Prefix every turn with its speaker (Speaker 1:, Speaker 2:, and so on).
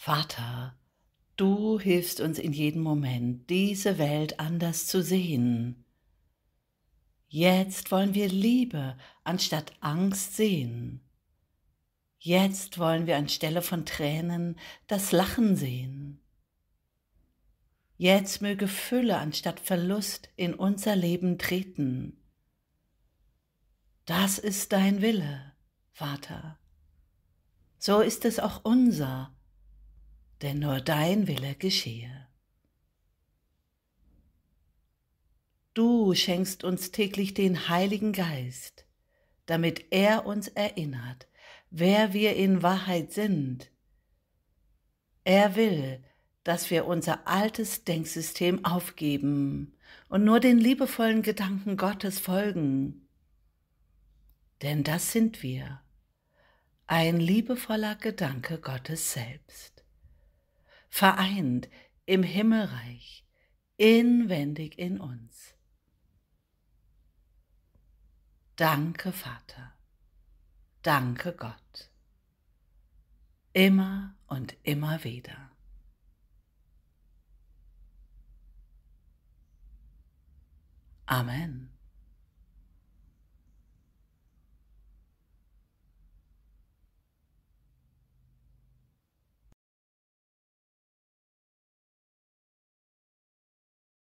Speaker 1: Vater, du hilfst uns in jedem Moment, diese Welt anders zu sehen. Jetzt wollen wir Liebe anstatt Angst sehen. Jetzt wollen wir anstelle von Tränen das Lachen sehen. Jetzt möge Fülle anstatt Verlust in unser Leben treten. Das ist dein Wille, Vater. So ist es auch unser, denn nur dein Wille geschehe. Du schenkst uns täglich den Heiligen Geist, damit er uns erinnert, wer wir in Wahrheit sind. Er will, dass wir unser altes Denksystem aufgeben und nur den liebevollen Gedanken Gottes folgen. Denn das sind wir, ein liebevoller Gedanke Gottes selbst, vereint im Himmelreich, inwendig in uns. Danke, Vater. Danke, Gott. Immer und immer wieder. Amen.